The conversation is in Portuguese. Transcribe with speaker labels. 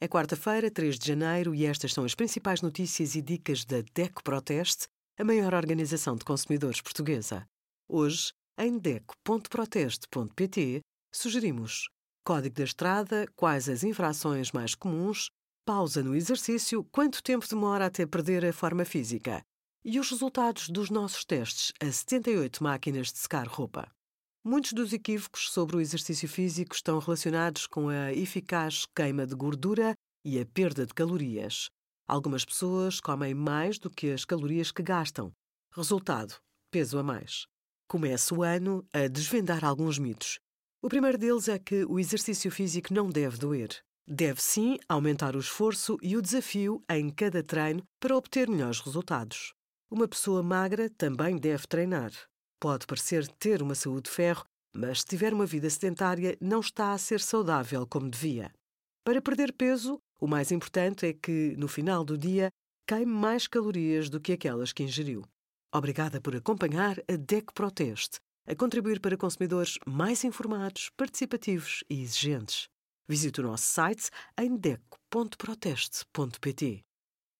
Speaker 1: É quarta-feira, 3 de janeiro, e estas são as principais notícias e dicas da DECO Proteste, a maior organização de consumidores portuguesa. Hoje, em DECO.proteste.pt, sugerimos Código da Estrada, quais as infrações mais comuns, pausa no exercício, quanto tempo demora até perder a forma física e os resultados dos nossos testes a 78 máquinas de secar roupa. Muitos dos equívocos sobre o exercício físico estão relacionados com a eficaz queima de gordura e a perda de calorias. Algumas pessoas comem mais do que as calorias que gastam. Resultado: peso a mais. Começa o ano a desvendar alguns mitos. O primeiro deles é que o exercício físico não deve doer. Deve sim aumentar o esforço e o desafio em cada treino para obter melhores resultados. Uma pessoa magra também deve treinar. Pode parecer ter uma saúde de ferro, mas se tiver uma vida sedentária, não está a ser saudável como devia. Para perder peso, o mais importante é que, no final do dia, queime mais calorias do que aquelas que ingeriu. Obrigada por acompanhar a DEC Proteste, a contribuir para consumidores mais informados, participativos e exigentes. Visite o nosso site em deco.proteste.pt.